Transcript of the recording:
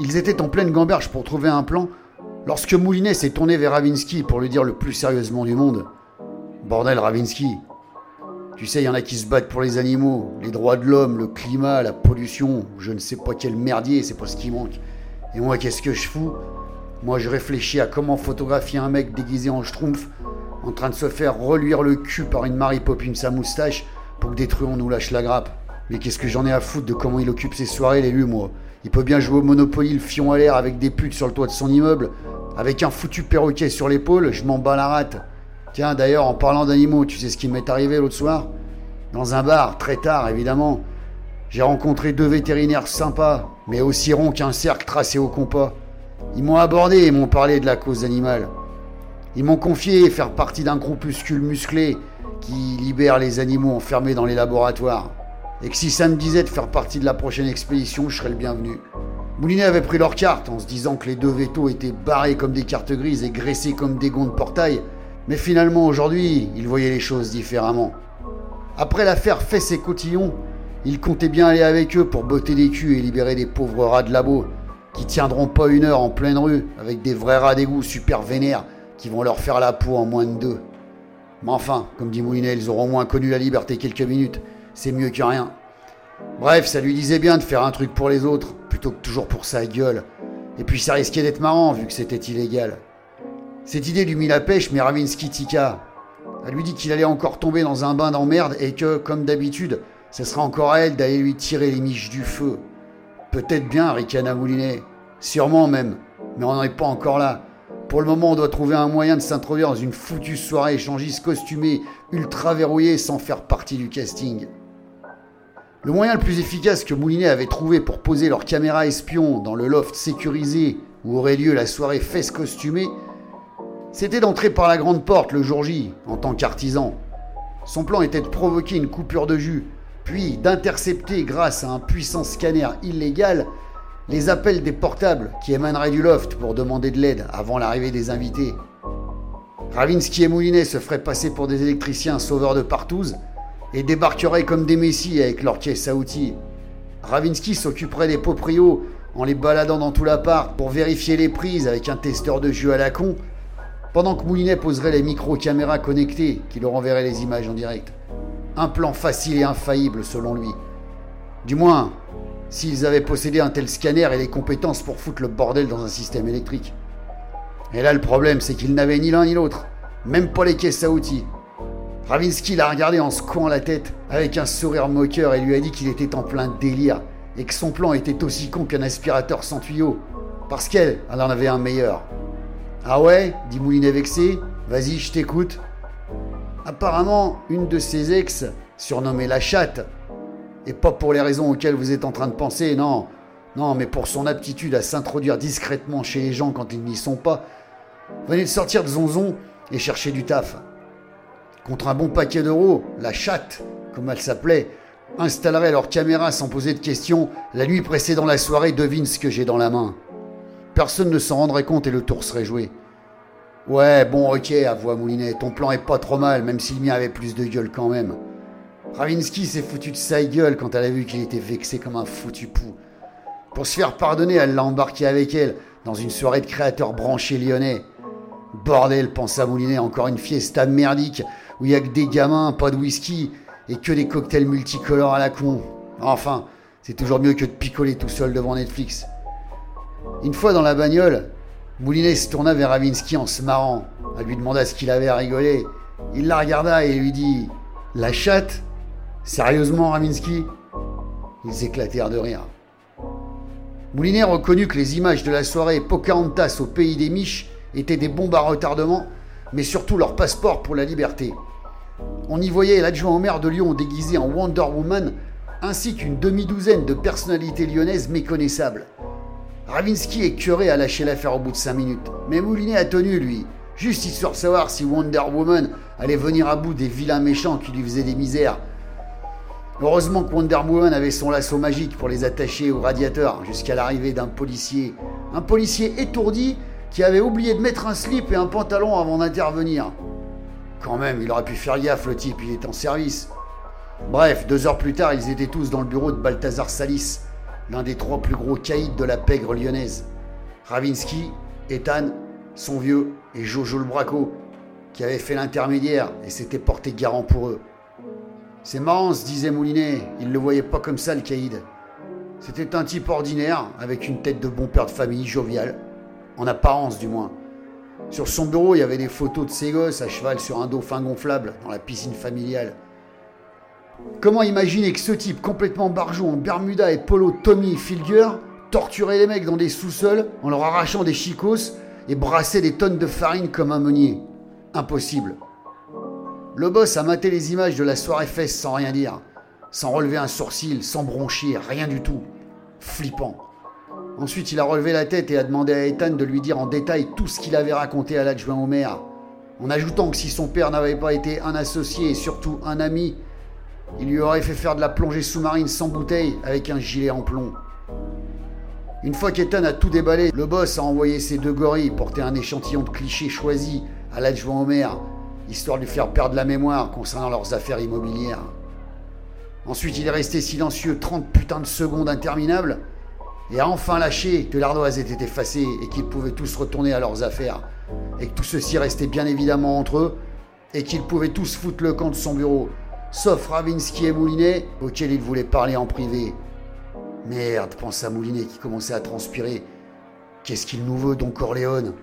Ils étaient en pleine gamberge pour trouver un plan lorsque Moulinet s'est tourné vers Ravinsky pour lui dire le plus sérieusement du monde. Bordel, Ravinsky, tu sais, il y en a qui se battent pour les animaux, les droits de l'homme, le climat, la pollution, je ne sais pas quel merdier, c'est pas ce qui manque. Et moi, qu'est-ce que je fous? Moi, je réfléchis à comment photographier un mec déguisé en schtroumpf, en train de se faire reluire le cul par une Marie Poppins sa moustache, pour que des truands nous lâchent la grappe. Mais qu'est-ce que j'en ai à foutre de comment il occupe ses soirées, l'élu, moi Il peut bien jouer au Monopoly, le fion à l'air, avec des putes sur le toit de son immeuble, avec un foutu perroquet sur l'épaule, je m'en bats la rate. Tiens, d'ailleurs, en parlant d'animaux, tu sais ce qui m'est arrivé l'autre soir? Dans un bar, très tard, évidemment. J'ai rencontré deux vétérinaires sympas, mais aussi ronds qu'un cercle tracé au compas. Ils m'ont abordé et m'ont parlé de la cause animale. Ils m'ont confié faire partie d'un groupuscule musclé qui libère les animaux enfermés dans les laboratoires. Et que si ça me disait de faire partie de la prochaine expédition, je serais le bienvenu. Moulinet avait pris leur carte en se disant que les deux vétos étaient barrés comme des cartes grises et graissés comme des gonds de portail, mais finalement aujourd'hui, il voyait les choses différemment. Après l'affaire Fesse et Cotillon, il comptait bien aller avec eux pour botter des culs et libérer des pauvres rats de labo, qui tiendront pas une heure en pleine rue avec des vrais rats d'égout super vénères qui vont leur faire la peau en moins de deux. Mais enfin, comme dit Moulinet, ils auront au moins connu la liberté quelques minutes. C'est mieux que rien. Bref, ça lui disait bien de faire un truc pour les autres, plutôt que toujours pour sa gueule. Et puis ça risquait d'être marrant, vu que c'était illégal. Cette idée lui mit la pêche, mais Ravinsky tika. Elle lui dit qu'il allait encore tomber dans un bain d'emmerde et que, comme d'habitude, ce sera encore à elle d'aller lui tirer les miches du feu. Peut-être bien, Ricana Moulinet. Sûrement même. Mais on n'en est pas encore là. Pour le moment, on doit trouver un moyen de s'introduire dans une foutue soirée échangiste costumée, ultra verrouillée, sans faire partie du casting. Le moyen le plus efficace que Moulinet avait trouvé pour poser leur caméra espion dans le loft sécurisé où aurait lieu la soirée fesse costumée, c'était d'entrer par la grande porte le jour J, en tant qu'artisan. Son plan était de provoquer une coupure de jus, puis d'intercepter, grâce à un puissant scanner illégal, les appels des portables qui émaneraient du loft pour demander de l'aide avant l'arrivée des invités. Ravinsky et Moulinet se feraient passer pour des électriciens sauveurs de partouze et débarqueraient comme des messies avec leur caisse à outils. Ravinsky s'occuperait des proprios en les baladant dans tout l'appart pour vérifier les prises avec un testeur de jus à la con, pendant que Moulinet poserait les micro-caméras connectées qui leur enverraient les images en direct. Un plan facile et infaillible selon lui. Du moins, s'ils avaient possédé un tel scanner et les compétences pour foutre le bordel dans un système électrique. Et là, le problème, c'est qu'ils n'avaient ni l'un ni l'autre, même pas les caisses à outils. Ravinsky l'a regardé en secouant la tête avec un sourire moqueur et lui a dit qu'il était en plein délire et que son plan était aussi con qu'un aspirateur sans tuyau. Parce qu'elle, elle en avait un meilleur. Ah ouais? dit Moulinet vexé. Vas-y, je t'écoute. Apparemment, une de ses ex, surnommée la chatte, et pas pour les raisons auxquelles vous êtes en train de penser, non. Non, mais pour son aptitude à s'introduire discrètement chez les gens quand ils n'y sont pas. Venez de sortir de Zonzon et chercher du taf. Contre un bon paquet d'euros, la chatte, comme elle s'appelait, installerait leur caméra sans poser de questions. La nuit précédant la soirée, devine ce que j'ai dans la main. Personne ne s'en rendrait compte et le tour serait joué. Ouais, bon, ok, avoua Moulinet, ton plan est pas trop mal, même s'il m'y avait plus de gueule quand même. Ravinsky s'est foutu de sa gueule quand elle a vu qu'il était vexé comme un foutu pou. Pour se faire pardonner, elle l'a embarqué avec elle dans une soirée de créateurs branchés lyonnais. Bordel, pensa Moulinet, encore une fiesta merdique où il y a que des gamins, pas de whisky et que des cocktails multicolores à la con. Enfin, c'est toujours mieux que de picoler tout seul devant Netflix. Une fois dans la bagnole, Moulinet se tourna vers Ravinsky en se marrant. Elle lui demanda ce qu'il avait à rigoler. Il la regarda et lui dit La chatte? Sérieusement, Ravinsky? Ils éclatèrent de rire. Moulinet reconnut que les images de la soirée Pocahontas au pays des Miches étaient des bombes à retardement, mais surtout leur passeport pour la liberté. On y voyait l'adjoint au maire de Lyon déguisé en Wonder Woman, ainsi qu'une demi-douzaine de personnalités lyonnaises méconnaissables. Ravinsky écœuré à lâcher l'affaire au bout de cinq minutes, mais Moulinet a tenu, lui, juste histoire de savoir si Wonder Woman allait venir à bout des vilains méchants qui lui faisaient des misères Heureusement que Wonder Woman avait son lasso magique pour les attacher au radiateur jusqu'à l'arrivée d'un policier. Un policier étourdi qui avait oublié de mettre un slip et un pantalon avant d'intervenir. Quand même, il aurait pu faire gaffe, le type, il est en service. Bref, deux heures plus tard, ils étaient tous dans le bureau de Balthazar Salis, l'un des trois plus gros caïds de la pègre lyonnaise. Ravinsky, Ethan, son vieux et Jojo le Braco, qui avait fait l'intermédiaire et s'était porté garant pour eux. C'est marrant, se disait Moulinet, il le voyait pas comme ça le caïd. C'était un type ordinaire, avec une tête de bon père de famille, jovial, en apparence du moins. Sur son bureau, il y avait des photos de ses gosses à cheval sur un dauphin gonflable dans la piscine familiale. Comment imaginer que ce type complètement barjou en Bermuda et polo Tommy Filger torturait les mecs dans des sous-sols en leur arrachant des chicos et brassait des tonnes de farine comme un meunier? Impossible. Le boss a maté les images de la soirée fesse sans rien dire, sans relever un sourcil, sans broncher, rien du tout. Flippant. Ensuite, il a relevé la tête et a demandé à Ethan de lui dire en détail tout ce qu'il avait raconté à l'adjoint au en ajoutant que si son père n'avait pas été un associé et surtout un ami, il lui aurait fait faire de la plongée sous-marine sans bouteille avec un gilet en plomb. Une fois qu'Ethan a tout déballé, le boss a envoyé ses deux gorilles porter un échantillon de clichés choisis à l'adjoint au histoire de lui faire perdre la mémoire concernant leurs affaires immobilières. Ensuite, il est resté silencieux 30 putains de secondes interminables et a enfin lâché que l'ardoise était effacée et qu'ils pouvaient tous retourner à leurs affaires et que tout ceci restait bien évidemment entre eux et qu'ils pouvaient tous foutre le camp de son bureau sauf Ravinsky et Moulinet, auxquels il voulait parler en privé. Merde, pensa Moulinet qui commençait à transpirer. Qu'est-ce qu'il nous veut, Don Corleone